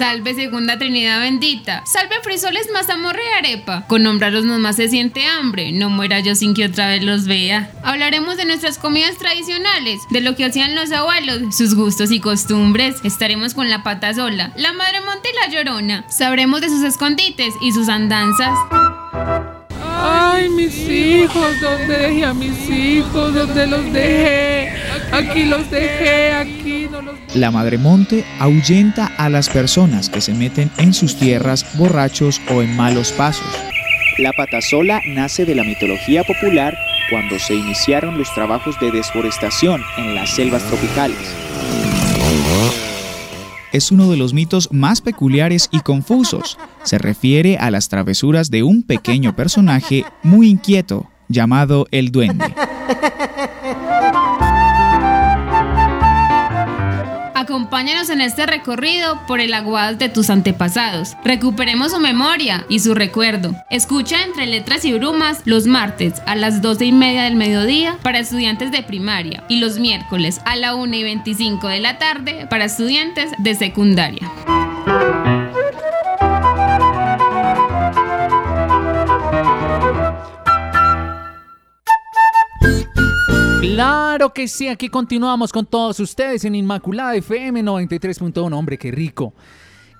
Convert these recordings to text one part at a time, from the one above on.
Salve segunda Trinidad bendita. Salve frisoles, mazamorra y arepa. Con nombrarlos nomás se siente hambre. No muera yo sin que otra vez los vea. Hablaremos de nuestras comidas tradicionales, de lo que hacían los abuelos, sus gustos y costumbres. Estaremos con la pata sola, la madre monte y la llorona. Sabremos de sus escondites y sus andanzas. Ay, mis hijos, ¿dónde dejé a mis hijos? ¿Dónde los dejé? Aquí los dejé, aquí no los La Madre Monte ahuyenta a las personas que se meten en sus tierras borrachos o en malos pasos. La patasola nace de la mitología popular cuando se iniciaron los trabajos de desforestación en las selvas tropicales. Es uno de los mitos más peculiares y confusos. Se refiere a las travesuras de un pequeño personaje muy inquieto llamado el duende. Acompáñanos en este recorrido por el aguas de tus antepasados. Recuperemos su memoria y su recuerdo. Escucha entre letras y brumas los martes a las 12 y media del mediodía para estudiantes de primaria y los miércoles a la 1 y 25 de la tarde para estudiantes de secundaria. Claro que sí, aquí continuamos con todos ustedes en Inmaculada FM 93.1. Hombre, qué rico.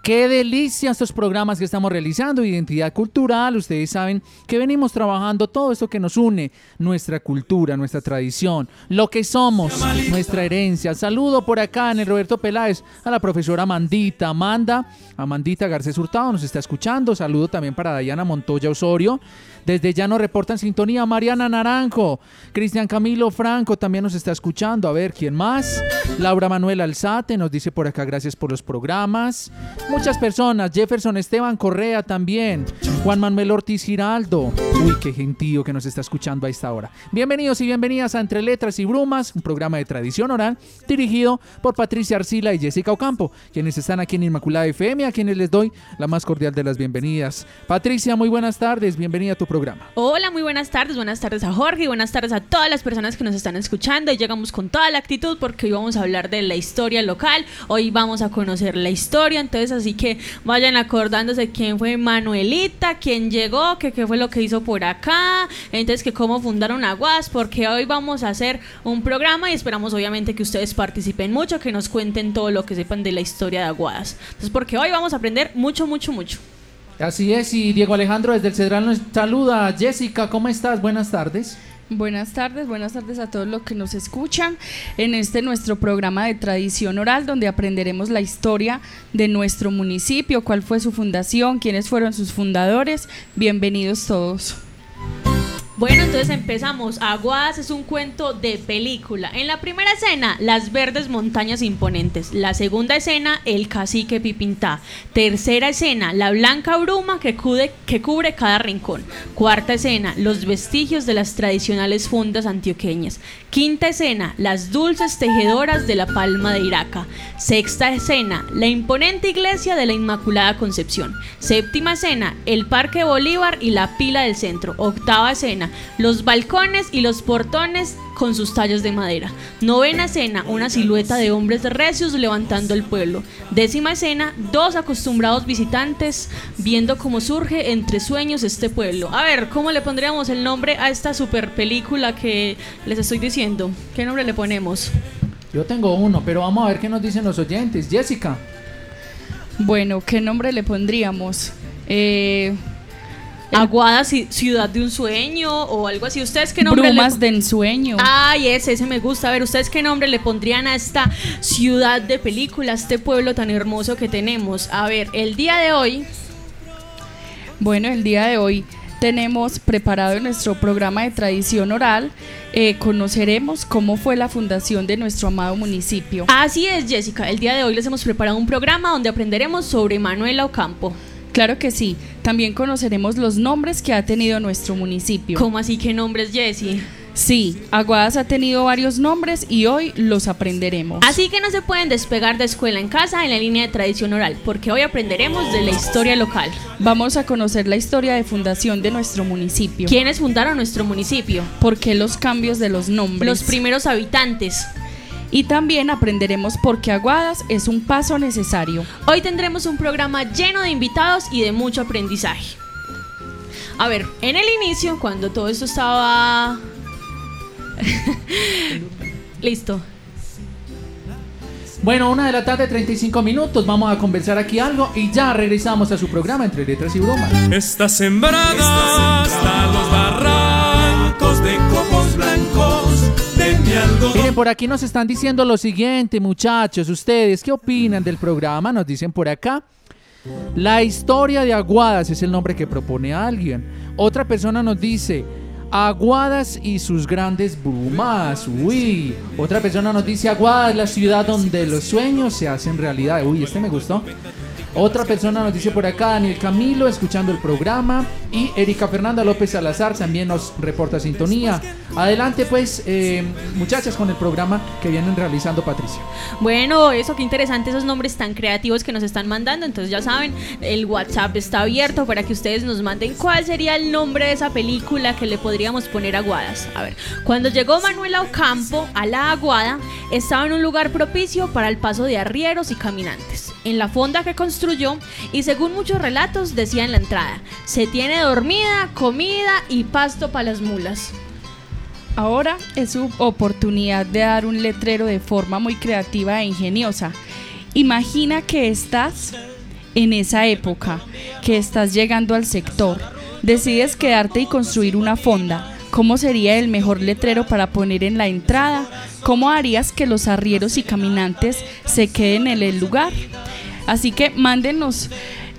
Qué delicia estos programas que estamos realizando, identidad cultural, ustedes saben que venimos trabajando todo esto que nos une, nuestra cultura, nuestra tradición, lo que somos, nuestra herencia. Saludo por acá en el Roberto Peláez a la profesora Amandita, Amanda, Amandita Garcés Hurtado nos está escuchando, saludo también para Dayana Montoya Osorio, desde ya nos reporta en sintonía Mariana Naranjo, Cristian Camilo Franco también nos está escuchando, a ver, ¿quién más? Laura Manuel Alzate nos dice por acá gracias por los programas. Muchas personas, Jefferson Esteban Correa también, Juan Manuel Ortiz Giraldo. Uy, qué gentío que nos está escuchando a esta hora. Bienvenidos y bienvenidas a Entre Letras y Brumas, un programa de tradición oral dirigido por Patricia Arcila y Jessica Ocampo, quienes están aquí en Inmaculada FM, a quienes les doy la más cordial de las bienvenidas. Patricia, muy buenas tardes, bienvenida a tu programa. Hola, muy buenas tardes, buenas tardes a Jorge y buenas tardes a todas las personas que nos están escuchando. Y llegamos con toda la actitud porque hoy vamos a hablar de la historia local, hoy vamos a conocer la historia, entonces así que vayan acordándose quién fue Manuelita, quién llegó, que qué fue lo que hizo por acá, entonces que cómo fundaron Aguas, porque hoy vamos a hacer un programa y esperamos obviamente que ustedes participen mucho, que nos cuenten todo lo que sepan de la historia de Aguadas. Entonces porque hoy vamos a aprender mucho, mucho, mucho. Así es, y Diego Alejandro desde el Cedral nos saluda. Jessica, ¿cómo estás? Buenas tardes. Buenas tardes, buenas tardes a todos los que nos escuchan en este nuestro programa de tradición oral donde aprenderemos la historia de nuestro municipio, cuál fue su fundación, quiénes fueron sus fundadores. Bienvenidos todos. Bueno, entonces empezamos. Aguadas es un cuento de película. En la primera escena, las verdes montañas imponentes. La segunda escena, el cacique Pipintá. Tercera escena, la blanca bruma que, que cubre cada rincón. Cuarta escena, los vestigios de las tradicionales fundas antioqueñas. Quinta escena, las dulces tejedoras de la palma de Iraca. Sexta escena, la imponente iglesia de la Inmaculada Concepción. Séptima escena, el Parque Bolívar y la pila del centro. Octava escena, los balcones y los portones con sus tallos de madera. Novena escena, una silueta de hombres recios levantando el pueblo. Décima escena, dos acostumbrados visitantes viendo cómo surge entre sueños este pueblo. A ver, ¿cómo le pondríamos el nombre a esta super película que les estoy diciendo? ¿Qué nombre le ponemos? Yo tengo uno, pero vamos a ver qué nos dicen los oyentes. Jessica. Bueno, ¿qué nombre le pondríamos? Eh, Aguada ci- Ciudad de un Sueño o algo así. ¿Ustedes qué nombre Brumas le de ensueño. Ay, ese, ese me gusta. A ver, ¿ustedes qué nombre le pondrían a esta ciudad de película, a este pueblo tan hermoso que tenemos? A ver, el día de hoy Bueno, el día de hoy tenemos preparado en nuestro programa de tradición oral. eh, conoceremos cómo fue la fundación de nuestro amado municipio. Así es, Jessica. El día de hoy les hemos preparado un programa donde aprenderemos sobre Manuela Ocampo. Claro que sí. También conoceremos los nombres que ha tenido nuestro municipio. ¿Cómo así que nombres, Jessie? Sí, Aguadas ha tenido varios nombres y hoy los aprenderemos. Así que no se pueden despegar de escuela en casa en la línea de tradición oral, porque hoy aprenderemos de la historia local. Vamos a conocer la historia de fundación de nuestro municipio. ¿Quiénes fundaron nuestro municipio? ¿Por qué los cambios de los nombres? Los primeros habitantes. Y también aprenderemos por qué Aguadas es un paso necesario. Hoy tendremos un programa lleno de invitados y de mucho aprendizaje. A ver, en el inicio, cuando todo esto estaba... Listo. Bueno, una de la tarde, 35 minutos. Vamos a conversar aquí algo y ya regresamos a su programa entre letras y bromas. Está sembrada hasta los barrancos de copos blancos. Miren, por aquí nos están diciendo lo siguiente, muchachos. ¿Ustedes qué opinan del programa? Nos dicen por acá. La historia de Aguadas es el nombre que propone alguien. Otra persona nos dice Aguadas y sus grandes brumas. Uy. Otra persona nos dice Aguadas, la ciudad donde los sueños se hacen realidad. Uy, este me gustó. Otra persona nos dice por acá, Daniel Camilo, escuchando el programa. Y Erika Fernanda López Salazar también nos reporta sintonía. Adelante pues, eh, muchachas, con el programa que vienen realizando Patricia. Bueno, eso, qué interesante esos nombres tan creativos que nos están mandando. Entonces ya saben, el WhatsApp está abierto para que ustedes nos manden cuál sería el nombre de esa película que le podríamos poner a Aguadas. A ver, cuando llegó Manuela Ocampo a la Aguada, estaba en un lugar propicio para el paso de arrieros y caminantes. En la fonda que construyó, y según muchos relatos, decía en la entrada, se tiene dormida, comida y pasto para las mulas. Ahora es su oportunidad de dar un letrero de forma muy creativa e ingeniosa. Imagina que estás en esa época, que estás llegando al sector, decides quedarte y construir una fonda. ¿Cómo sería el mejor letrero para poner en la entrada? ¿Cómo harías que los arrieros y caminantes se queden en el lugar? Así que mándenos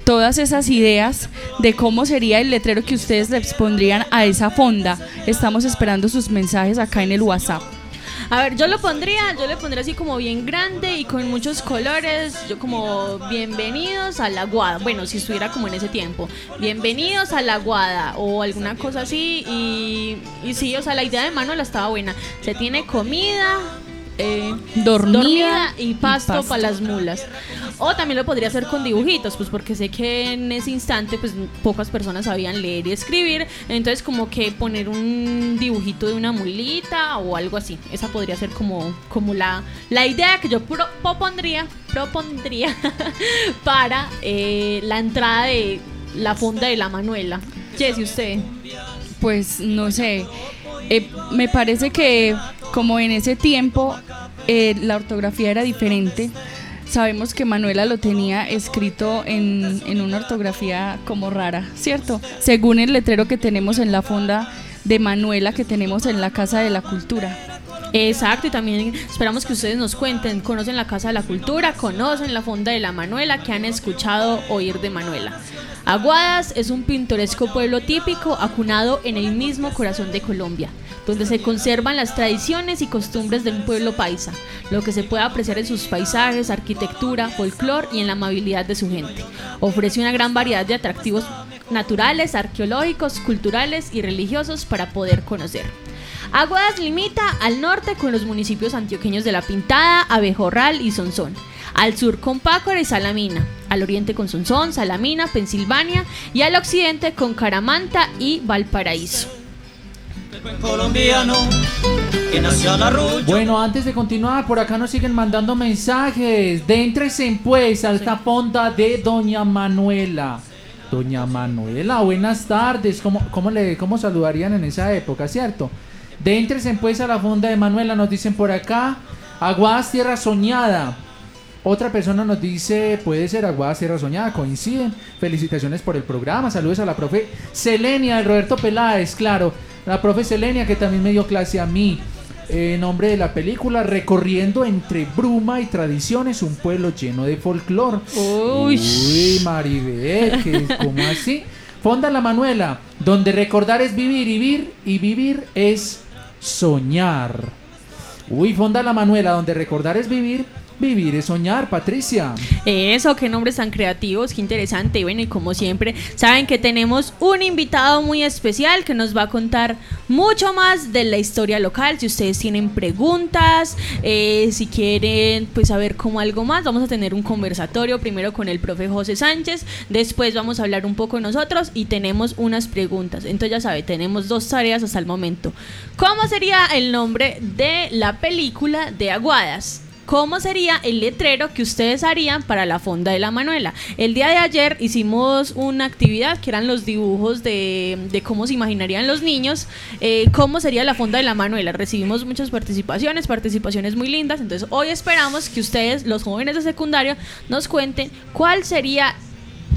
todas esas ideas de cómo sería el letrero que ustedes les pondrían a esa fonda. Estamos esperando sus mensajes acá en el WhatsApp. A ver, yo lo pondría, yo le pondría así como bien grande y con muchos colores, yo como bienvenidos a la guada, bueno, si estuviera como en ese tiempo, bienvenidos a la guada o alguna cosa así y, y sí, o sea, la idea de Manuel estaba buena, se tiene comida, eh, Dormida y pasto, pasto. para las mulas. O también lo podría hacer con dibujitos, pues porque sé que en ese instante pues pocas personas sabían leer y escribir, entonces como que poner un dibujito de una mulita o algo así. Esa podría ser como, como la, la idea que yo pro- propondría, propondría para eh, la entrada de la fonda de la Manuela. Jessy, usted. Pues no sé, eh, me parece que como en ese tiempo eh, la ortografía era diferente, sabemos que Manuela lo tenía escrito en, en una ortografía como rara, ¿cierto? Según el letrero que tenemos en la fonda de Manuela que tenemos en la Casa de la Cultura. Exacto, y también esperamos que ustedes nos cuenten, conocen la Casa de la Cultura, conocen la Fonda de la Manuela, que han escuchado oír de Manuela. Aguadas es un pintoresco pueblo típico acunado en el mismo corazón de Colombia, donde se conservan las tradiciones y costumbres de un pueblo paisa, lo que se puede apreciar en sus paisajes, arquitectura, folclor y en la amabilidad de su gente. Ofrece una gran variedad de atractivos naturales, arqueológicos, culturales y religiosos para poder conocer. Aguadas limita al norte con los municipios antioqueños de La Pintada, Abejorral y Sonsón. Al sur con Pácora y Salamina, al oriente con Sonsón, Salamina, Pensilvania y al occidente con Caramanta y Valparaíso. colombiano que nació. Bueno, antes de continuar, por acá nos siguen mandando mensajes. Déntrense pues a esta fonda de Doña Manuela. Doña Manuela, buenas tardes. ¿Cómo, cómo, le, cómo saludarían en esa época, cierto? Déntrense pues a la fonda de Manuela, nos dicen por acá. Aguadas Tierra Soñada. Otra persona nos dice, puede ser Aguadas Tierra Soñada, coinciden. Felicitaciones por el programa. Saludos a la profe Selenia de Roberto Peláez, claro. La profe Selenia que también me dio clase a mí. Eh, nombre de la película, recorriendo entre bruma y tradiciones un pueblo lleno de folclore. Uy. Uy, Maribel, ¿qué- ¿cómo así? Fonda la Manuela, donde recordar es vivir y vivir y vivir es soñar. Uy, Fonda la Manuela, donde recordar es vivir, vivir es soñar, Patricia. Eso, qué nombres tan creativos, qué interesante. Bueno, y como siempre, saben que tenemos un invitado muy especial que nos va a contar mucho más de la historia local. Si ustedes tienen preguntas, eh, si quieren pues saber como algo más, vamos a tener un conversatorio primero con el profe José Sánchez, después vamos a hablar un poco nosotros y tenemos unas preguntas. Entonces ya sabe, tenemos dos tareas hasta el momento. ¿Cómo sería el nombre de la película de Aguadas? ¿Cómo sería el letrero que ustedes harían para la fonda de la Manuela? El día de ayer hicimos una actividad que eran los dibujos de, de cómo se imaginarían los niños, eh, cómo sería la fonda de la Manuela. Recibimos muchas participaciones, participaciones muy lindas, entonces hoy esperamos que ustedes, los jóvenes de secundaria, nos cuenten cuál sería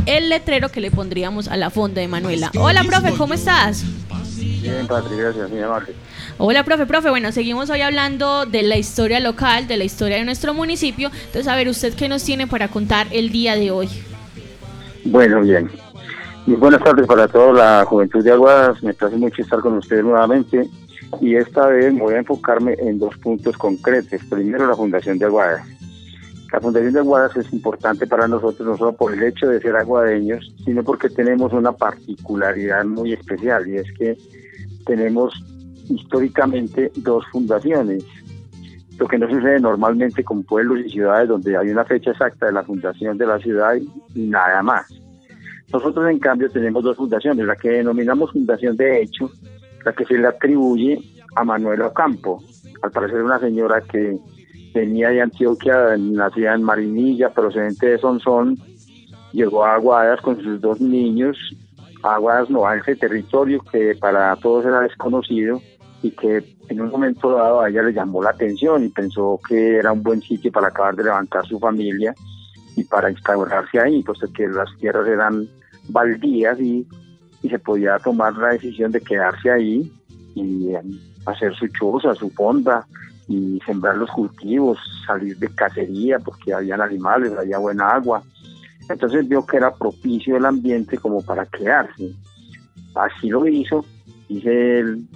el letrero que le pondríamos a la fonda de Manuela. Hola, profe, ¿cómo estás? Bien, Patri, gracias, muy amable. Hola, profe, profe. Bueno, seguimos hoy hablando de la historia local, de la historia de nuestro municipio. Entonces, a ver, ¿usted qué nos tiene para contar el día de hoy? Bueno, bien. Muy buenas tardes para toda la juventud de Aguadas. Me place mucho estar con ustedes nuevamente. Y esta vez voy a enfocarme en dos puntos concretos. Primero, la Fundación de Aguadas. La Fundación de Aguadas es importante para nosotros, no solo por el hecho de ser aguadeños, sino porque tenemos una particularidad muy especial y es que tenemos históricamente dos fundaciones. Lo que no sucede normalmente con pueblos y ciudades donde hay una fecha exacta de la fundación de la ciudad y nada más. Nosotros, en cambio, tenemos dos fundaciones, la que denominamos Fundación de Hecho, la que se le atribuye a Manuela Ocampo, al parecer una señora que venía de Antioquia, nacida en Marinilla, procedente de Sonsón, llegó a Aguadas con sus dos niños, Aguadas no, a ese territorio que para todos era desconocido y que en un momento dado a ella le llamó la atención y pensó que era un buen sitio para acabar de levantar su familia y para instaurarse ahí, puesto que las tierras eran baldías y, se podía tomar la decisión de quedarse ahí y eh, hacer su choza, su fonda y sembrar los cultivos, salir de cacería porque habían animales, había buena agua. Entonces vio que era propicio el ambiente como para quedarse. Así lo hizo, dice el,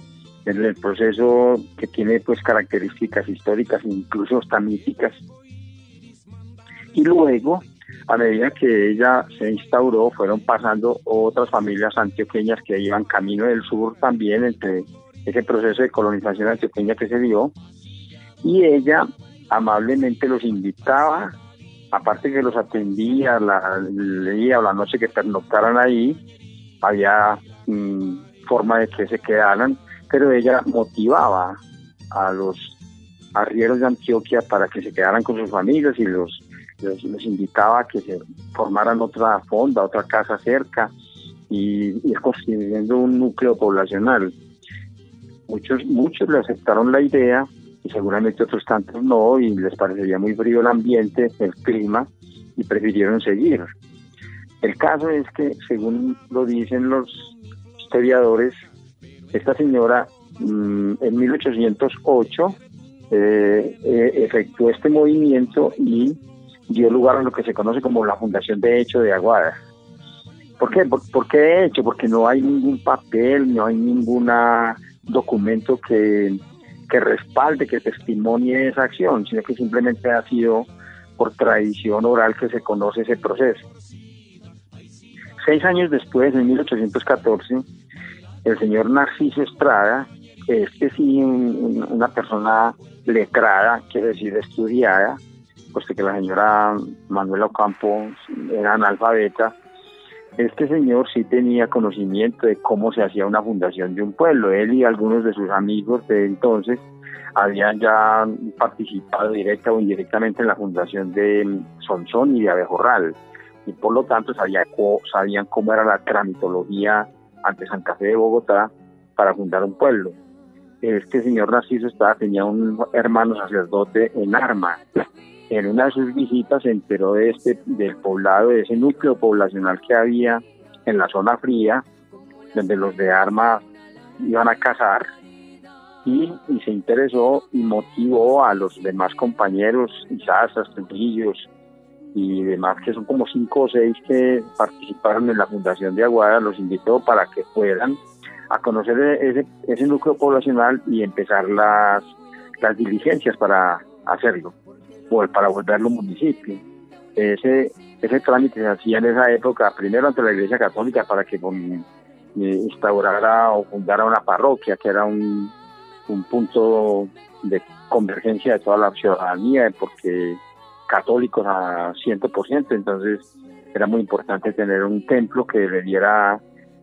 el, el proceso que tiene pues características históricas, incluso hasta míticas. Y luego, a medida que ella se instauró, fueron pasando otras familias antioqueñas que iban camino del sur también entre ese proceso de colonización antioqueña que se dio. Y ella amablemente los invitaba, aparte que los atendía, la, leía la noche que pernoctaran ahí, había mm, forma de que se quedaran, pero ella motivaba a los arrieros de Antioquia para que se quedaran con sus familias y los, los, invitaba a que se formaran otra fonda, otra casa cerca y ir construyendo un núcleo poblacional. Muchos, muchos le aceptaron la idea y seguramente otros tantos no y les parecería muy frío el ambiente, el clima y prefirieron seguir. El caso es que, según lo dicen los historiadores, esta señora mmm, en 1808 eh, eh, efectuó este movimiento y dio lugar a lo que se conoce como la Fundación de Hecho de Aguada. ¿Por qué? ¿Por, qué de hecho? Porque no hay ningún papel, no hay ningún documento que, que respalde, que testimonie esa acción, sino que simplemente ha sido por tradición oral que se conoce ese proceso. Seis años después, en 1814, el señor Narciso Estrada, este sí, un- una persona letrada, quiere decir estudiada, puesto que la señora Manuela Ocampo era analfabeta, este señor sí tenía conocimiento de cómo se hacía una fundación de un pueblo. Él y algunos de sus amigos de entonces habían ya participado directa o indirectamente en la fundación de Sonsón y de Abejorral. Y por lo tanto sabían cómo era la tramitología ante Santa Fe de Bogotá para fundar un pueblo. Este señor Narciso Estrada tenía un hermano sacerdote en Arma. En una de sus visitas se enteró de este, del poblado, de ese núcleo poblacional que había en la zona fría, donde los de Arma iban a cazar, y, y se interesó y motivó a los demás compañeros, Isazas, Trujillos y demás, que son como cinco o seis que participaron en la fundación de Aguada, los invitó para que fueran a conocer ese, ese núcleo poblacional y empezar las, las diligencias para hacerlo, para volverlo municipio. Ese, ese trámite se hacía en esa época, primero ante la Iglesia Católica para que con- eh, instaurara o fundara una parroquia, que era un, un punto de convergencia de toda la ciudadanía, porque católicos a 100%, entonces era muy importante tener un templo que le diera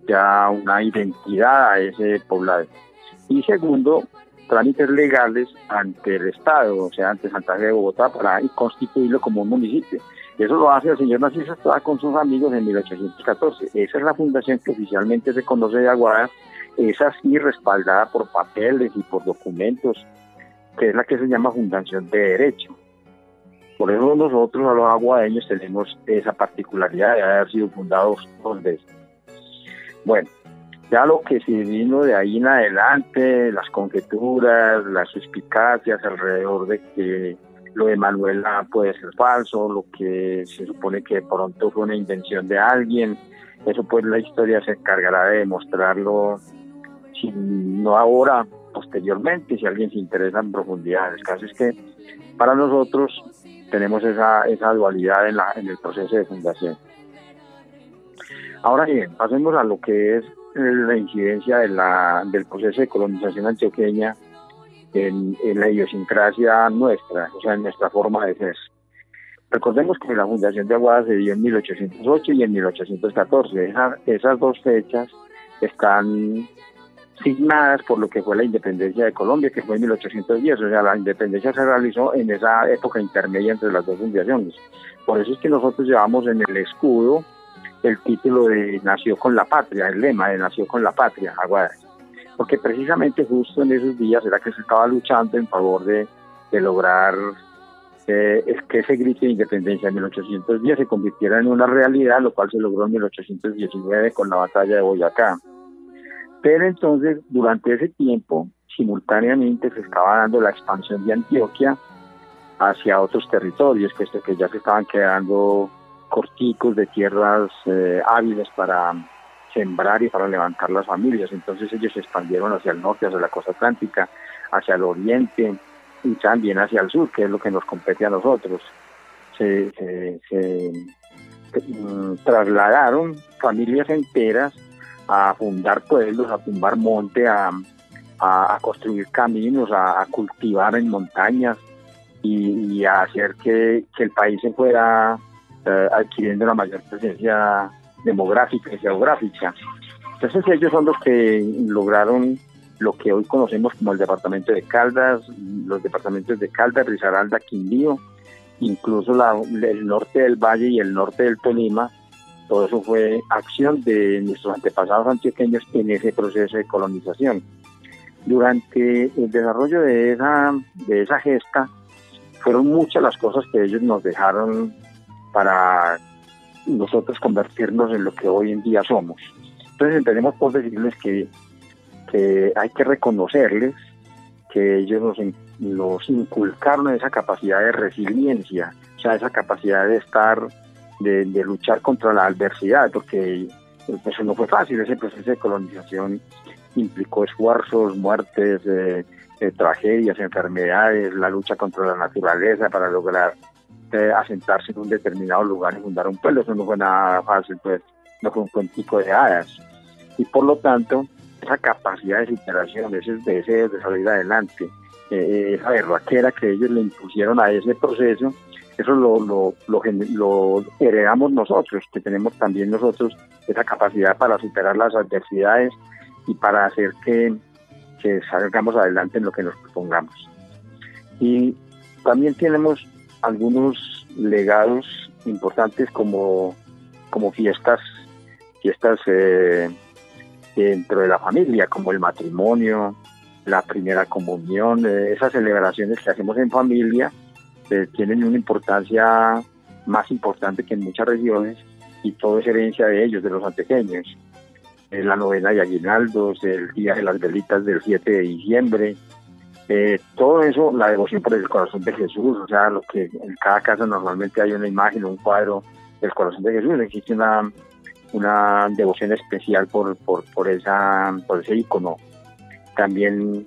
ya una identidad a ese poblado. Y segundo, trámites legales ante el Estado, o sea, ante Santa Fe de Bogotá, para constituirlo como un municipio. Eso lo hace el señor Narciso Estrada con sus amigos en 1814. Esa es la fundación que oficialmente se conoce de Aguada, esa sí respaldada por papeles y por documentos, que es la que se llama Fundación de Derecho. Por eso nosotros a los aguadeños tenemos esa particularidad de haber sido fundados dos veces. Bueno, ya lo que se vino de ahí en adelante, las conjeturas, las suspicacias alrededor de que lo de Manuela puede ser falso, lo que se supone que de pronto fue una invención de alguien, eso pues la historia se encargará de demostrarlo, si no ahora, posteriormente, si alguien se interesa en profundidad. El caso es que para nosotros tenemos esa, esa dualidad en, la, en el proceso de fundación. Ahora bien, pasemos a lo que es eh, la incidencia de la, del proceso de colonización antioqueña en, la idiosincrasia nuestra, o sea, en nuestra forma de ser. Recordemos que la fundación de Aguada se dio en 1808 y en 1814. Esa- esas dos fechas están signadas por lo que fue la independencia de Colombia, que fue en 1810. O sea, la independencia se realizó en esa época intermedia entre las dos fundaciones. Por eso es que nosotros llevamos en el escudo el título de Nació con la Patria, el lema de Nació con la Patria, Aguada. Porque precisamente justo en esos días era que se estaba luchando en favor de, de lograr eh, es que ese grito de independencia en 1810 se convirtiera en una realidad, lo cual se logró en 1819 con la batalla de Boyacá. Pero entonces, durante ese tiempo, simultáneamente se estaba dando la expansión de Antioquia hacia otros territorios, puesto que ya se estaban quedando corticos de tierras eh, hábiles para sembrar y para levantar las familias. Entonces ellos se expandieron hacia el norte, hacia la costa atlántica, hacia el oriente y también hacia el sur, que es lo que nos compete a nosotros. Se, se- se, mm, trasladaron familias enteras a fundar pueblos, a tumbar monte, a, a- construir caminos, a, cultivar en montañas y, a hacer que, que el país se fuera eh, adquiriendo una mayor presencia demográfica y geográfica. Entonces ellos son los que lograron lo que hoy conocemos como el departamento de Caldas, los departamentos de Caldas, Risaralda, Quindío, incluso la- el norte del Valle y el norte del Tolima, todo eso fue acción de nuestros antepasados antioqueños en ese proceso de colonización. Durante el desarrollo de esa, de esa gesta, fueron muchas las cosas que ellos nos dejaron para nosotros convertirnos en lo que hoy en día somos. Entonces empecemos por decirles que, que hay que reconocerles que ellos nos, nos inculcaron esa capacidad de resiliencia, o sea, esa capacidad de estar, de, luchar contra la adversidad, porque eso no fue fácil, ese proceso de colonización implicó esfuerzos, muertes, eh, eh, tragedias, enfermedades, la lucha contra la naturaleza para lograr eh, asentarse en un determinado lugar y fundar un pueblo. Eso no fue nada fácil, pues no fue un cuentico de hadas. Y por lo tanto, esa capacidad de superación, ese deseo de salir adelante, esa berraquera que ellos le impusieron a ese proceso, eso lo, lo, lo, lo, heredamos nosotros, que tenemos también nosotros esa capacidad para superar las adversidades y para hacer que, salgamos adelante en lo que nos propongamos. Y también tenemos algunos legados importantes como, como fiestas, fiestas eh, dentro de la familia, como el matrimonio, la primera comunión, eh, esas celebraciones que hacemos en familia eh, tienen una importancia más importante que en muchas regiones y todo es herencia de ellos, de los antecedentes. Eh, la novena de aguinaldos, el día de las velitas del 7 de diciembre, eh, todo eso, la devoción por el corazón de Jesús, o sea, lo que en cada casa normalmente hay una imagen, un cuadro del corazón de Jesús, existe una, una devoción especial por, por, por, esa, por ese icono. También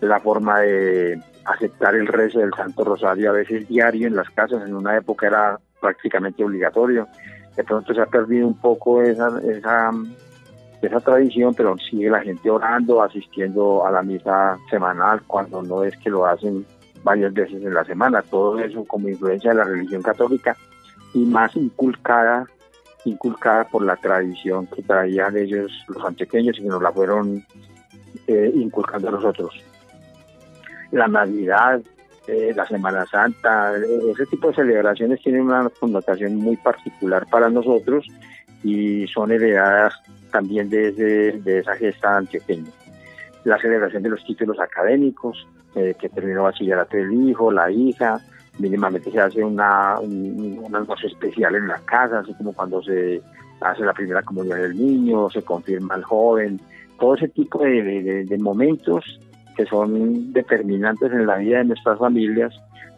la forma de aceptar el rezo del Santo Rosario, a veces diario en las casas, en una época era prácticamente obligatorio. De pronto se ha perdido un poco esa, esa, esa tradición, pero sigue la gente orando, asistiendo a la misa semanal, cuando no es que lo hacen varias veces en la semana. Todo eso como influencia de la religión católica y más inculcada inculcada por la tradición que traían ellos los antioqueños y que nos la fueron eh, inculcando a nosotros la Navidad, eh, la Semana Santa, eh, ese tipo de celebraciones tienen una connotación muy particular para nosotros y son heredadas también desde de esa gesta antioqueña. La celebración de los títulos académicos, eh, que terminó bachillerato el hijo, la hija, mínimamente se hace una, un, un especial en la casa, así como cuando se hace la primera comunión del niño, se confirma al joven, todo ese tipo de momentos son determinantes en la vida de nuestras familias,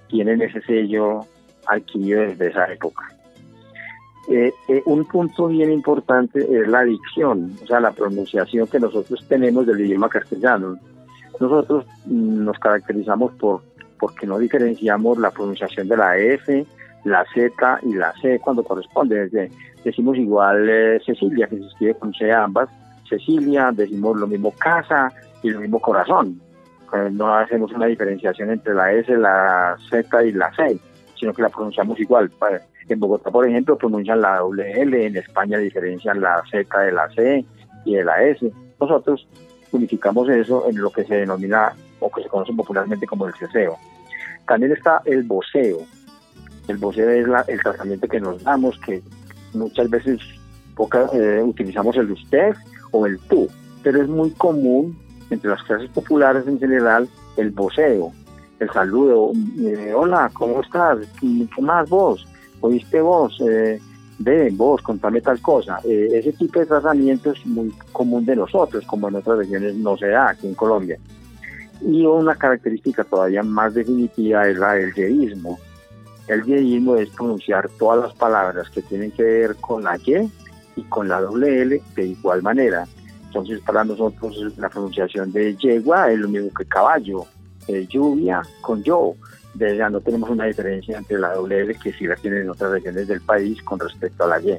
tienen ese sello adquirido desde esa época. Eh, eh, un punto bien importante es la dicción, o sea, la pronunciación que nosotros tenemos del idioma castellano. Nosotros mm, nos caracterizamos por porque no diferenciamos la pronunciación de la F, la Z y la C cuando corresponde. Decimos igual eh, Cecilia, que se escribe con C ambas, Cecilia, decimos lo mismo casa y lo mismo corazón. Eh, no hacemos una diferenciación entre la S, la Z y la C, sino que la pronunciamos igual. En Bogotá, por ejemplo, pronuncian la doble L, en España diferencian la Z de la C y de la S. Nosotros unificamos eso en lo que se denomina o que se conoce popularmente como el ceseo. También está el voceo. El voceo es el tratamiento que nos damos, que muchas veces poca, eh, utilizamos el usted o el tú, pero es muy común entre las clases populares en general el voceo, el saludo, eh, hola, ¿cómo estás? ¿Qué más vos? ¿Oíste vos? Eh, ve, vos, contame tal cosa. Eh, ese tipo de tratamiento es muy común de nosotros, como en otras regiones no se da aquí en Colombia. Y una característica todavía más definitiva es la del yeísmo. El yeísmo es pronunciar todas las palabras que tienen que ver con la Y y con la doble L de igual manera. Entonces, para nosotros la pronunciación de yegua es lo mismo que caballo, eh, lluvia con yo. De ya no tenemos una diferencia entre la doble L que sí la tienen en otras regiones del país con respecto a la Y.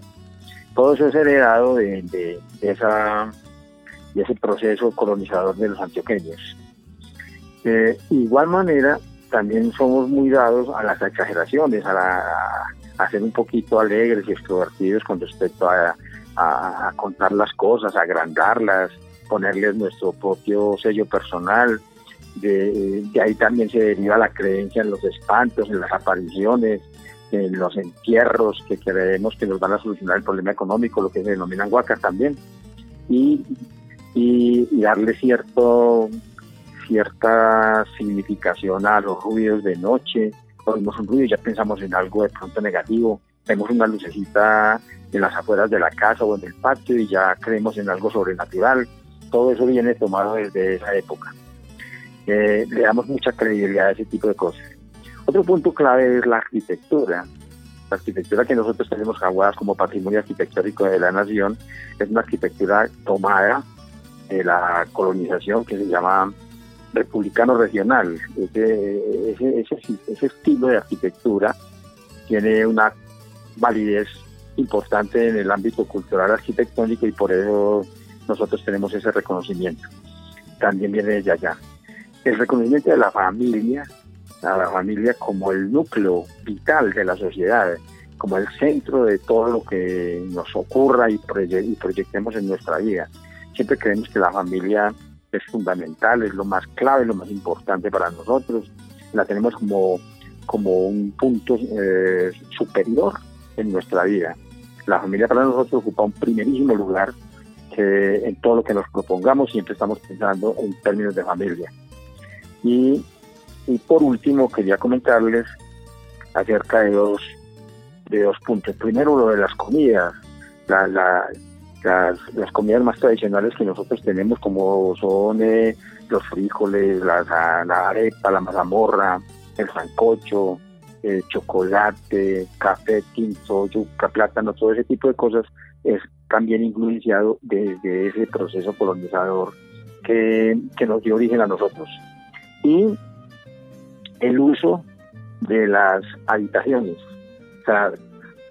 Todo eso es heredado de, de, esa, de ese proceso colonizador de los antioqueños. De igual manera, también somos muy dados a las exageraciones, a, la, a ser un poquito alegres y extrovertidos con respecto a, a, contar las cosas, a agrandarlas, ponerles nuestro propio sello personal. De, ahí también se deriva la creencia en los espantos, en las apariciones, en los entierros que creemos que nos van a solucionar el problema económico, lo que se denominan huacas también, y, y, y darle cierto cierta significación a los ruidos de noche. Oímos un ruido y ya pensamos en algo de pronto negativo. Vemos una lucecita en las afueras de la casa o en el patio y ya creemos en algo sobrenatural. Todo eso viene tomado desde esa época. Eh, le damos mucha credibilidad a ese tipo de cosas. Otro punto clave es la arquitectura. la arquitectura que nosotros tenemos Aguadas como patrimonio arquitectónico de la nación es una arquitectura tomada de la colonización que se llama republicano regional. Ese, ese, estilo de arquitectura tiene una validez importante en el ámbito cultural arquitectónico y por eso nosotros tenemos ese reconocimiento. También viene desde allá. El reconocimiento de la familia, a la familia como el núcleo vital de la sociedad, como el centro de todo lo que nos ocurra y, proyectemos en nuestra vida. Siempre creemos que la familia es fundamental, es lo más clave, lo más importante para nosotros. La tenemos como, como un punto eh, superior en nuestra vida. La familia para nosotros ocupa un primerísimo lugar en todo lo que nos propongamos siempre estamos pensando en términos de familia. Y, y por último quería comentarles acerca de dos, de dos puntos. Primero lo de las comidas. La, las, las, comidas más tradicionales que nosotros tenemos como son eh, los frijoles, la, la, arepa, la mazamorra, el sancocho, el chocolate, café, tinto, yuca, plátano, todo ese tipo de cosas es también influenciado desde ese proceso colonizador que, que nos dio origen a nosotros. Y el uso de las habitaciones. O sea,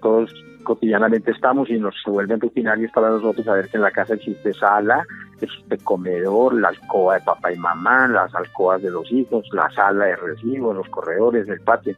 todos cotidianamente estamos y nos vuelven rutinarios para nosotros saber que en la casa existe sala, existe comedor, la alcoba de papá y mamá, las alcobas de los hijos, la sala de recibo, los corredores, el patio.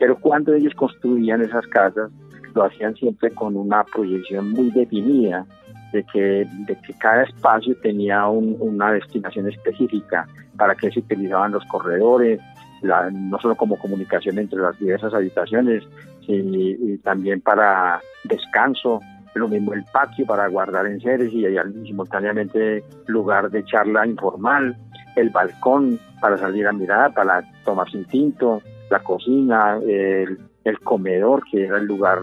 Pero cuando ellos construían esas casas, lo hacían siempre con una proyección muy definida de que, de que cada espacio tenía una destinación específica, para que se utilizaban los corredores, no solo como comunicación entre las diversas habitaciones, y, también para descanso, lo mismo el patio para guardar enseres y, y simultáneamente lugar de charla informal, el balcón para salir a mirar, para tomarse un tinto, la cocina, el, comedor, que era el lugar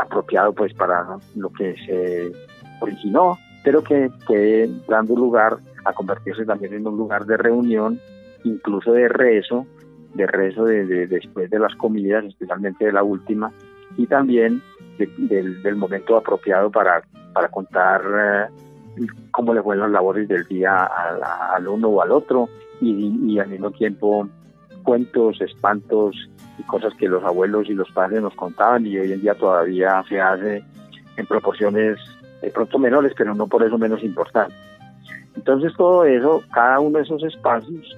apropiado pues para lo que se originó, pero que fue dando lugar a convertirse también en un lugar de reunión, incluso de rezo, de rezo de, después de las comidas, especialmente de la última, y también del, momento apropiado para, para contar eh, cómo le fueron las labores del día al, uno o al otro, y, al mismo tiempo cuentos, espantos y cosas que los abuelos y los padres nos contaban y hoy en día todavía se hace en proporciones de pronto menores, pero no por eso menos importantes. Entonces todo eso, cada uno de esos espacios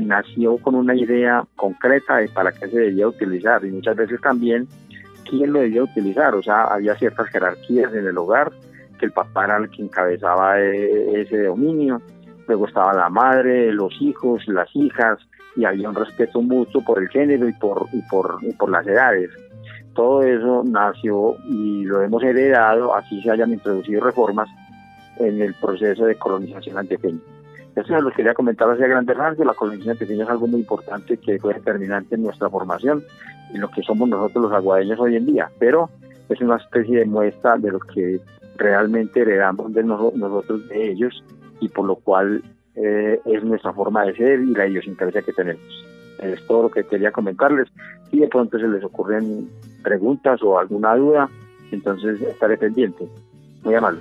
nació con una idea concreta de para qué se debía utilizar y muchas veces también quién lo debía utilizar, o sea, había ciertas jerarquías en el hogar, que el papá era el que encabezaba e, ese dominio, luego estaba la madre, los hijos, las hijas, y había un respeto mutuo por el género y por, y por, y por las edades. Todo eso nació y lo hemos heredado, así se hayan introducido reformas en el proceso de colonización antioqueña. Eso es lo que quería comentar hacia grandes rasgos. La colonización antioqueña es algo muy importante que fue determinante en nuestra formación y lo que somos nosotros los aguadeños hoy en día. Pero es una especie de muestra de lo que realmente heredamos de nosotros de ellos y por lo cual eh, es nuestra forma de ser y la idiosincrasia que tenemos. Es todo lo que quería comentarles. Si de pronto se les ocurren preguntas o alguna duda, entonces estaré pendiente. Muy amable.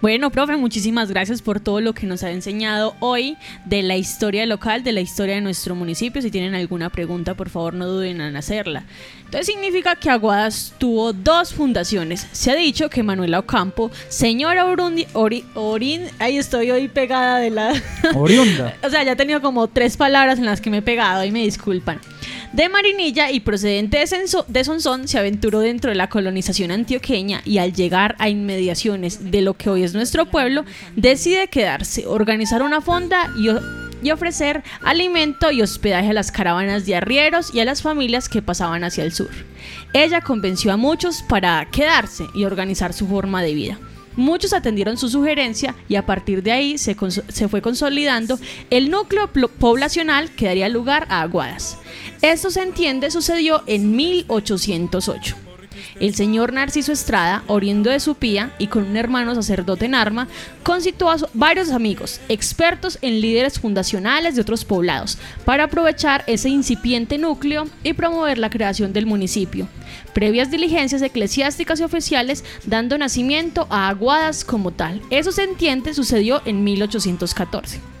Bueno, profe, muchísimas gracias por todo lo que nos ha enseñado hoy de la historia local, de la historia de nuestro municipio. Si tienen alguna pregunta, por favor, no duden en hacerla. Entonces significa que Aguadas tuvo dos fundaciones. Se ha dicho que Manuela Ocampo, señora Orundi, Orin, ahí estoy hoy pegada de la... Oriunda. o sea, ya he tenido como tres palabras en las que me he pegado y me disculpan de Marinilla y procedente de, Sonsón, se aventuró dentro de la colonización antioqueña y al llegar a inmediaciones de lo que hoy es nuestro pueblo, decide quedarse, organizar una fonda y ofrecer alimento y hospedaje a las caravanas de arrieros y a las familias que pasaban hacia el sur. Ella convenció a muchos para quedarse y organizar su forma de vida. Muchos atendieron su sugerencia y a partir de ahí se, fue consolidando el núcleo poblacional que daría lugar a Aguadas. Esto se entiende sucedió en 1808. El señor Narciso Estrada, oriendo de Supía y con un hermano sacerdote en arma, constituyó a varios amigos, expertos en líderes fundacionales de otros poblados, para aprovechar ese incipiente núcleo y promover la creación del municipio. previas diligencias eclesiásticas y oficiales, dando nacimiento a Aguadas como tal. Eso se entiende sucedió en 1814.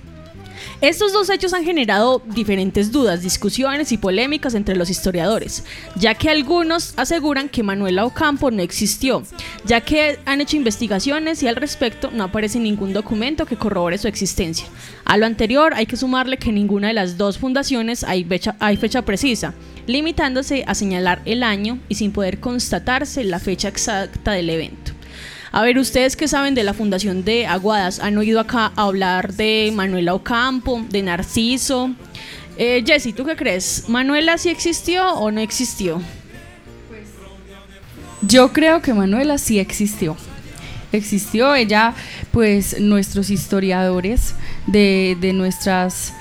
Estos dos hechos han generado diferentes dudas, discusiones y polémicas entre los historiadores, ya que algunos aseguran que Manuela Ocampo no existió, ya que han hecho investigaciones y al respecto no aparece ningún documento que corrobore su existencia. A lo anterior hay que sumarle que en ninguna de las dos fundaciones hay fecha, hay fecha precisa, limitándose a señalar el año y sin poder constatarse la fecha exacta del evento. A ver, ustedes que saben de la fundación de Aguadas, han oído acá hablar de Manuela Ocampo, de Narciso. Eh, Jessy, ¿tú qué crees? ¿Manuela sí existió o no existió? Yo creo que Manuela sí existió. Existió ella, pues nuestros historiadores de, de nuestras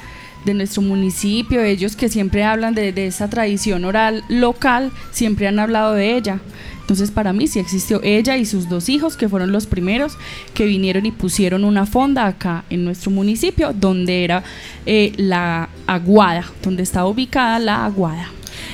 de nuestro municipio, ellos que siempre hablan de, de esa tradición oral local, siempre han hablado de ella. Entonces para mí sí existió ella y sus dos hijos, que fueron los primeros que vinieron y pusieron una fonda acá en nuestro municipio, donde era eh, la aguada, donde estaba ubicada la aguada.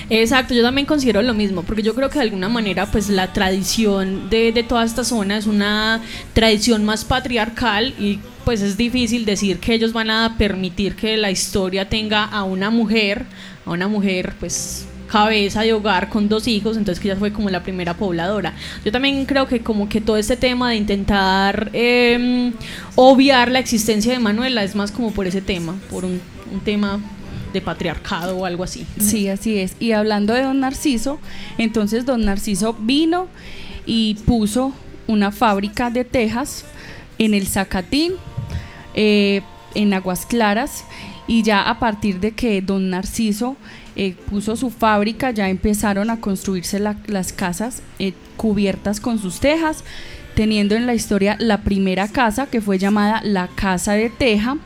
Exacto, yo también considero lo mismo, porque yo creo que de alguna manera pues la tradición de, de toda esta zona es una tradición más patriarcal y pues es difícil decir que ellos van a permitir que la historia tenga a una mujer, a una mujer pues cabeza de hogar con dos hijos, entonces que ella fue como la primera pobladora. Yo también creo que como que todo este tema de intentar eh, obviar la existencia de Manuela es más como por ese tema, por un, un tema de patriarcado o algo así. Sí, así es. Y hablando de don Narciso, entonces don Narciso vino y puso una fábrica de tejas en el Zacatín, eh, en Aguas Claras, y ya a partir de que don Narciso eh, puso su fábrica, ya empezaron a construirse la- las casas eh, cubiertas con sus tejas, teniendo en la historia la primera casa que fue llamada la Casa de Teja,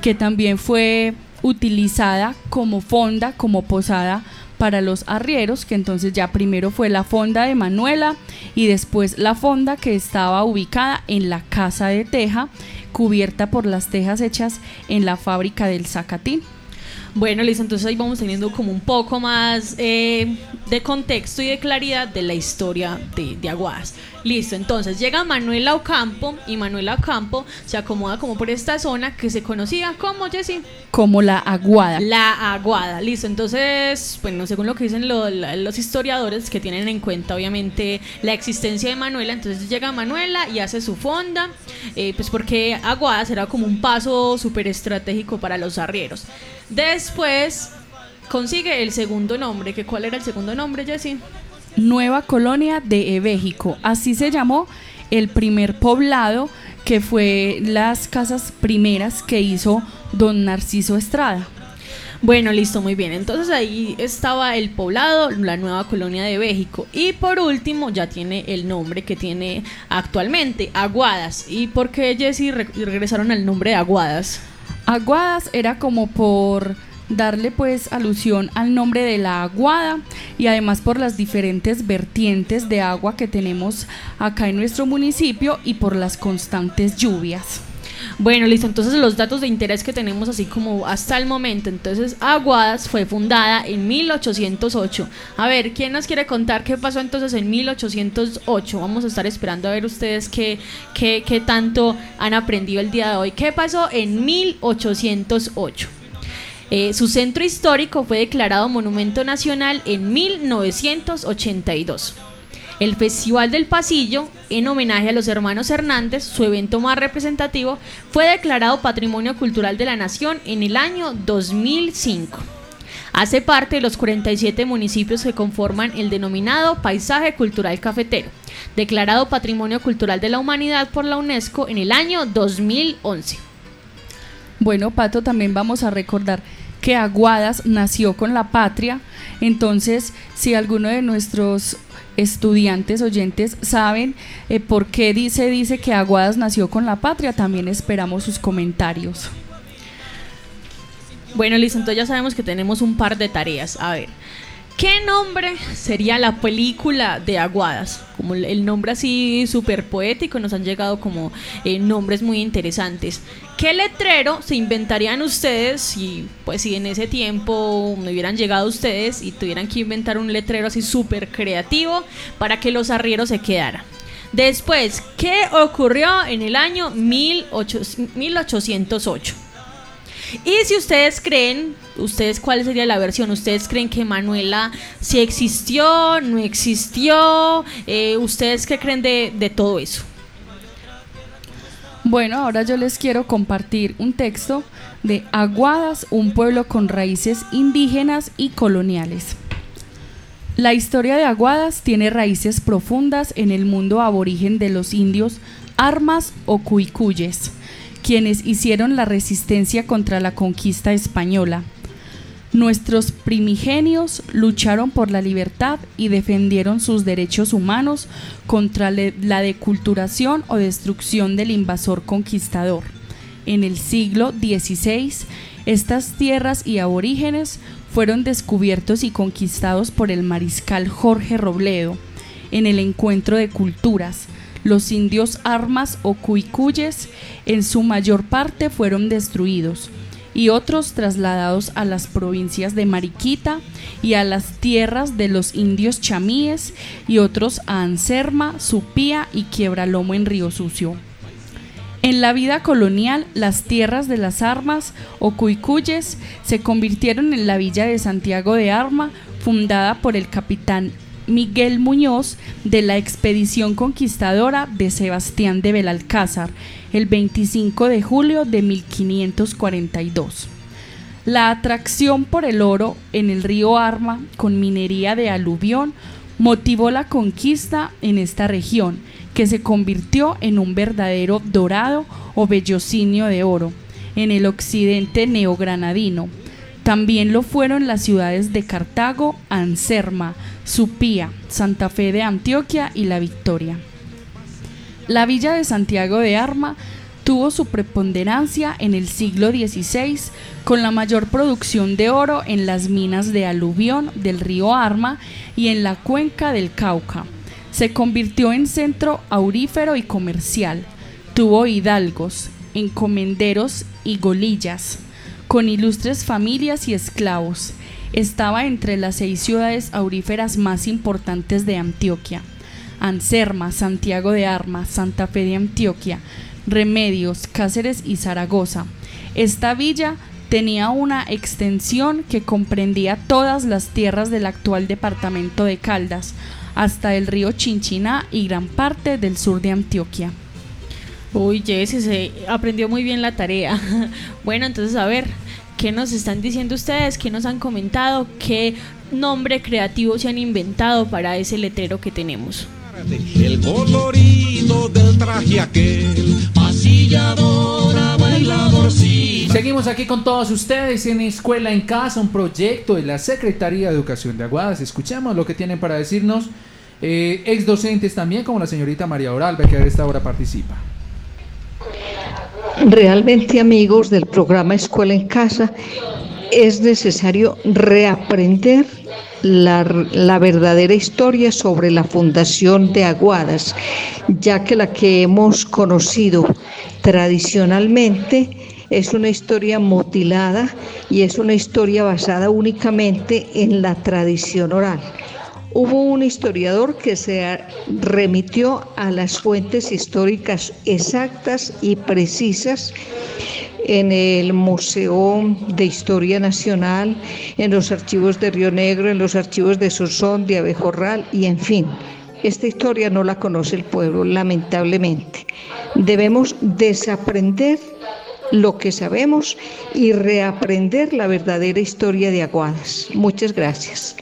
que también fue utilizada como fonda, como posada para los arrieros, que entonces ya primero fue la fonda de Manuela y después la fonda que estaba ubicada en la Casa de Teja, cubierta por las tejas hechas en la fábrica del Zacatín. Bueno, listo, entonces ahí vamos teniendo como un poco más eh, de contexto y de claridad de la historia de, de Aguadas. Listo, entonces llega Manuela Ocampo y Manuela Ocampo se acomoda como por esta zona que se conocía como Jessy. Como la aguada. La Aguada, listo. Entonces, bueno, según lo que dicen lo- la- los historiadores que tienen en cuenta, obviamente, la existencia de Manuela, entonces llega Manuela y hace su fonda, eh, pues porque Aguada será como un paso súper estratégico para los arrieros. Después consigue el segundo nombre, que ¿cuál era el segundo nombre, Jessy? Nueva Colonia de Ebéjico. Así se llamó el primer poblado que fue las casas primeras que hizo don Narciso Estrada. Bueno, listo, muy bien. Entonces ahí estaba el poblado, la nueva colonia de México. Y por último, ya tiene el nombre que tiene actualmente, Aguadas. ¿Y por qué, Jessy, re- regresaron al nombre de Aguadas? Aguadas era como por darle pues alusión al nombre de la aguada y además por las diferentes vertientes de agua que tenemos acá en nuestro municipio y por las constantes lluvias. Bueno, listo. Entonces los datos de interés que tenemos así como hasta el momento. Entonces Aguadas fue fundada en 1808. A ver, ¿quién nos quiere contar qué pasó entonces en 1808? Vamos a estar esperando a ver ustedes qué, qué, qué tanto han aprendido el día de hoy. ¿Qué pasó en 1808? Eh, su centro histórico fue declarado Monumento Nacional en 1982. El Festival del Pasillo, en homenaje a los hermanos Hernández, su evento más representativo, fue declarado Patrimonio Cultural de la Nación en el año 2005. Hace parte de los 47 municipios que conforman el denominado Paisaje Cultural Cafetero, declarado Patrimonio Cultural de la Humanidad por la UNESCO en el año 2011. Bueno, Pato, también vamos a recordar que Aguadas nació con la patria. Entonces, si alguno de nuestros estudiantes oyentes saben eh, por qué dice dice que Aguadas nació con la patria, también esperamos sus comentarios. Bueno, listo, entonces ya sabemos que tenemos un par de tareas. A ver, ¿Qué nombre sería la película de Aguadas? Como el- nombre así súper poético, nos han llegado como eh, nombres muy interesantes. ¿Qué letrero se inventarían ustedes si, pues, si en ese tiempo me hubieran llegado ustedes y tuvieran que inventar un letrero así súper creativo para que los arrieros se quedaran? Después, ¿qué ocurrió en el año 18 1808? Y si ustedes creen, ustedes cuál sería la versión, ustedes creen que Manuela sí existió, no existió, Eh, ustedes qué creen de, de todo eso. Bueno, ahora yo les quiero compartir un texto de Aguadas, un pueblo con raíces indígenas y coloniales. La historia de Aguadas tiene raíces profundas en el mundo aborigen de los indios Armas o Cuicuyes, quienes hicieron la resistencia contra la conquista española. Nuestros primigenios lucharon por la libertad y defendieron sus derechos humanos contra la deculturación o destrucción del invasor conquistador. En el siglo XVI, estas tierras y aborígenes fueron descubiertos y conquistados por el mariscal Jorge Robledo en el encuentro de culturas. Los indios armas o cuicuyes en su mayor parte fueron destruidos y otros trasladados a las provincias de Mariquita y a las tierras de los indios chamíes y otros a Anserma, Supía y Quiebralomo en Río Sucio. En la vida colonial, las tierras de las armas o cuicuyes se convirtieron en la villa de Santiago de Arma, fundada por el capitán Miguel Muñoz de la expedición conquistadora de Sebastián de Belalcázar, el 25 de julio de 1542. La atracción por el oro en el río Arma con minería de aluvión motivó la conquista en esta región, que se convirtió en un verdadero dorado o bellocinio de oro en el occidente neogranadino. También lo fueron las ciudades de Cartago, Anserma, Supía, Santa Fe de Antioquia y La Victoria. La villa de Santiago de Arma tuvo su preponderancia en el siglo XVI con la mayor producción de oro en las minas de aluvión del río Arma y en la cuenca del Cauca. Se convirtió en centro aurífero y comercial. Tuvo hidalgos, encomenderos y golillas, con ilustres familias y esclavos. Estaba entre las seis ciudades auríferas más importantes de Antioquia. Anserma, Santiago de Arma, Santa Fe de Antioquia, Remedios, Cáceres y Zaragoza. Esta villa tenía una extensión que comprendía todas las tierras del actual departamento de Caldas, hasta el río Chinchiná y gran parte del sur de Antioquia. Uy, Jessy, se aprendió muy bien la tarea. bueno, entonces a ver, ¿qué nos están diciendo ustedes? ¿Qué nos han comentado? ¿Qué nombre creativo se han inventado para ese letrero que tenemos? El colorido del traje aquel, pasilladora, bailadorcita. Seguimos aquí con todos ustedes en Escuela en Casa, un proyecto de la Secretaría de Educación de Aguadas. Escuchemos lo que tienen para decirnos eh, ex docentes también, como la señorita María Oralba, que a esta hora participa. Realmente, amigos del programa Escuela en Casa, es necesario reaprender la, verdadera historia sobre la fundación de Aguadas, ya que la que hemos conocido tradicionalmente es una historia mutilada y es una historia basada únicamente en la tradición oral. Hubo un historiador que se remitió a las fuentes históricas exactas y precisas en el Museo de Historia Nacional, en los archivos de Río Negro, en los archivos de Sosón, de Abejorral y en fin. Esta historia no la conoce el pueblo, lamentablemente. Debemos desaprender lo que sabemos y reaprender la verdadera historia de Aguadas. Muchas gracias.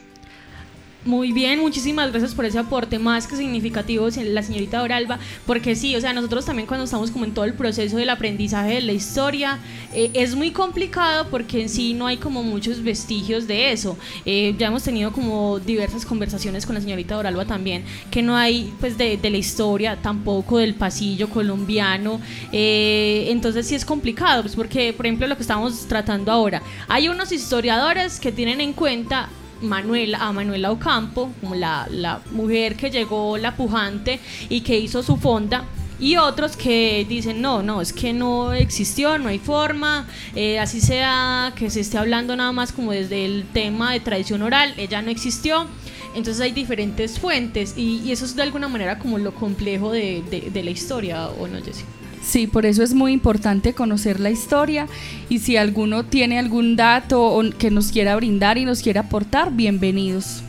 Muy bien, muchísimas gracias por ese aporte más que significativo, la señorita Oralba, porque sí, o sea, nosotros también cuando estamos como en todo el proceso del aprendizaje de la historia, eh, es muy complicado porque en sí no hay como muchos vestigios de eso. Eh, ya hemos tenido como diversas conversaciones con la señorita Oralba también, que no hay pues de, de la historia, tampoco del pasillo colombiano, eh, entonces sí es complicado, pues porque por ejemplo lo que estamos tratando ahora, hay unos historiadores que tienen en cuenta Manuela, a Manuela Ocampo, como la, la mujer que llegó, la pujante y que hizo su fonda. Y otros que dicen, no, no, es que no existió, no hay forma, eh, así sea que se esté hablando nada más como desde el tema de tradición oral, ella no existió. Entonces hay diferentes fuentes y, eso es de alguna manera como lo complejo de, de- de la historia, ¿o no, Jessie? Sí, por eso es muy importante conocer la historia y si alguno tiene algún dato que nos quiera brindar y nos quiera aportar, bienvenidos.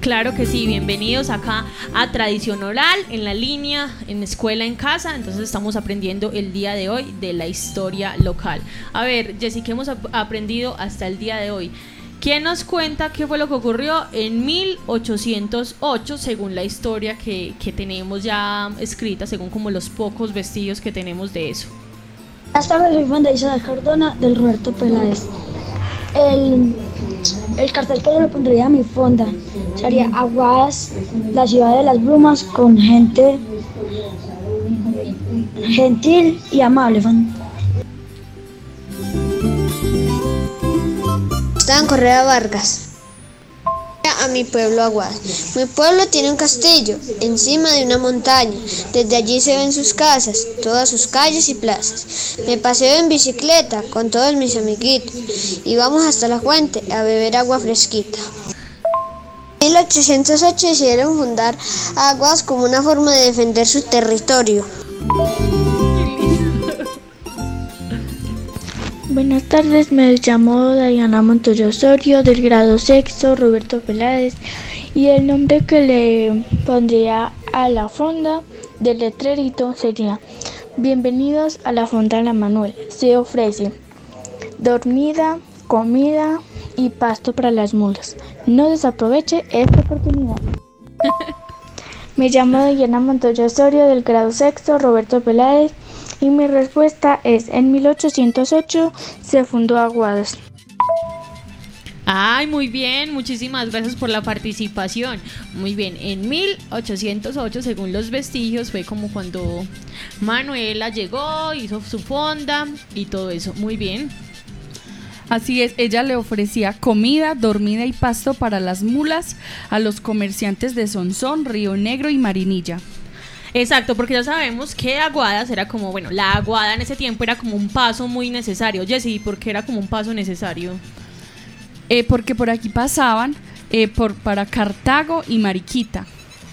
Claro que sí, bienvenidos acá a Tradición Oral en la línea, en Escuela en Casa. Entonces estamos aprendiendo el día de hoy de la historia local. A ver, Jessy, ¿qué hemos ap- aprendido hasta el día de hoy? ¿Quién nos cuenta qué fue lo que ocurrió en 1808 según la historia que, que tenemos ya escrita, según como los pocos vestidos que tenemos de eso? Buenas tardes, soy Juan de Isabel Cardona del Roberto Peláez. El, el cartel que yo le pondría a mi fonda sería Aguadas, la ciudad de las brumas, con gente gentil y amable. Esteban Correa Vargas. A mi pueblo Aguadas. Mi pueblo tiene un castillo encima de una montaña. Desde allí se ven sus casas, todas sus calles y plazas. Me paseo en bicicleta con todos mis amiguitos y vamos hasta la fuente a beber agua fresquita. En 1808 decidieron fundar Aguas como una forma de defender su territorio. Buenas tardes, me llamo Diana Montoya Osorio del grado sexto, Roberto Peláez, y el nombre que le pondría a la fonda del letrerito sería Bienvenidos a la fonda La Manuel. Se ofrece dormida, comida y pasto para las mulas. No desaproveche esta oportunidad. Me llamo Diana Montoya Osorio del grado sexto, Roberto Peláez, y mi respuesta es, en 1808 se fundó Aguadas. Ay, muy bien, muchísimas gracias por la participación. Muy bien, en 1808, según los vestigios, fue como cuando Manuela llegó, hizo su fonda y todo eso. Muy bien. Así es, ella le ofrecía comida, dormida y pasto para las mulas a los comerciantes de Sonsón, Río Negro y Marinilla. Exacto, porque ya sabemos que Aguadas era como, bueno, la Aguada en ese tiempo era como un paso muy necesario. Jessy, ¿por qué era como un paso necesario? Eh, porque por aquí pasaban eh, por, para Cartago y Mariquita,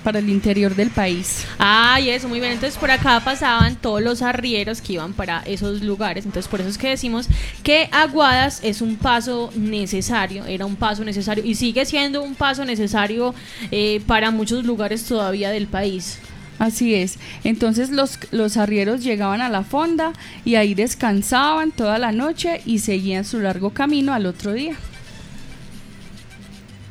para el interior del país. Ay, eso, muy bien. Entonces por acá pasaban todos los arrieros que iban para esos lugares. Entonces por eso es que decimos que Aguadas es un paso necesario, era un paso necesario y sigue siendo un paso necesario eh, para muchos lugares todavía del país. Así es. Entonces los, los arrieros llegaban a la fonda y ahí descansaban toda la noche y seguían su largo camino al otro día.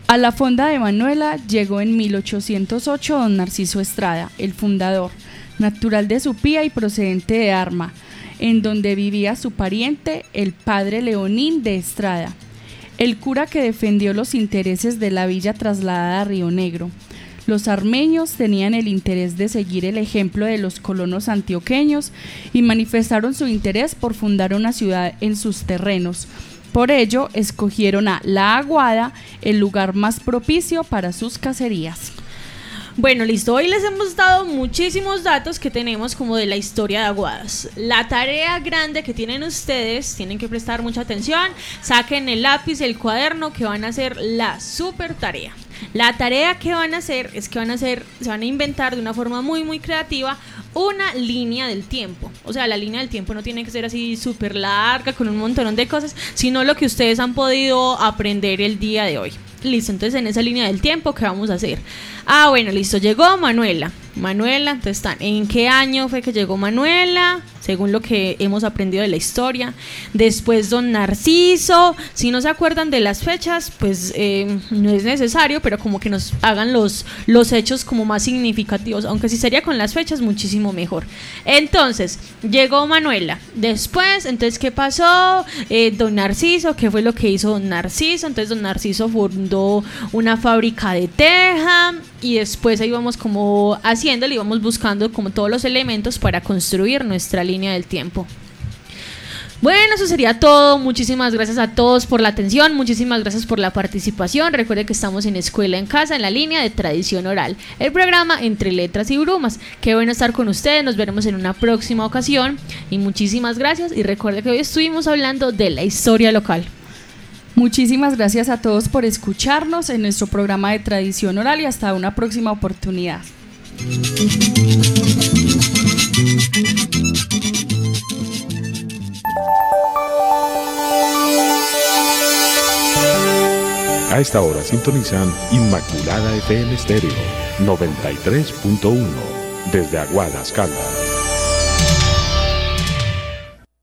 A la fonda de Manuela llegó en 1808 don Narciso Estrada, el fundador, natural de Supía y procedente de Arma, en donde vivía su pariente, el padre Leonín de Estrada, el cura que defendió los intereses de la villa trasladada a Río Negro. Los armenios tenían el interés de seguir el ejemplo de los colonos antioqueños y manifestaron su interés por fundar una ciudad en sus terrenos. Por ello, escogieron a La Aguada, el lugar más propicio para sus cacerías. Bueno, listo. Hoy les hemos dado muchísimos datos que tenemos como de la historia de Aguadas. La tarea grande que tienen ustedes, tienen que prestar mucha atención, saquen el lápiz, el cuaderno, que van a hacer la super tarea. La tarea que van a hacer es que van a hacer, se van a inventar de una forma muy muy creativa una línea del tiempo. O sea, la línea del tiempo no tiene que ser así súper larga con un montón de cosas, sino lo que ustedes han podido aprender el día de hoy. Listo, entonces en esa línea del tiempo, ¿qué vamos a hacer? Ah, bueno, listo, llegó Manuela. Manuela, entonces están, ¿en qué año fue que llegó Manuela? Según lo que hemos aprendido de la historia. Después don Narciso. Si no se acuerdan de las fechas, pues eh, no es necesario, pero como que nos hagan los, los hechos como más significativos. Aunque si sería con las fechas, muchísimo mejor. Entonces, llegó Manuela. Después, entonces, ¿qué pasó? Eh, don Narciso, ¿qué fue lo que hizo don Narciso? Entonces, don Narciso fundó una fábrica de teja y después ahí vamos como haciéndole, íbamos buscando como todos los elementos para construir nuestra línea del tiempo. Bueno, eso sería todo. Muchísimas gracias a todos por la atención, muchísimas gracias por la participación. Recuerde que estamos en Escuela en Casa, en la línea de tradición oral, el programa entre letras y brumas. Qué bueno estar con ustedes, nos veremos en una próxima ocasión y muchísimas gracias y recuerde que hoy estuvimos hablando de la historia local. Muchísimas gracias a todos por escucharnos en nuestro programa de tradición oral y hasta una próxima oportunidad. A esta hora sintonizan Inmaculada FM Estéreo 93.1 desde Aguadas, Caldas.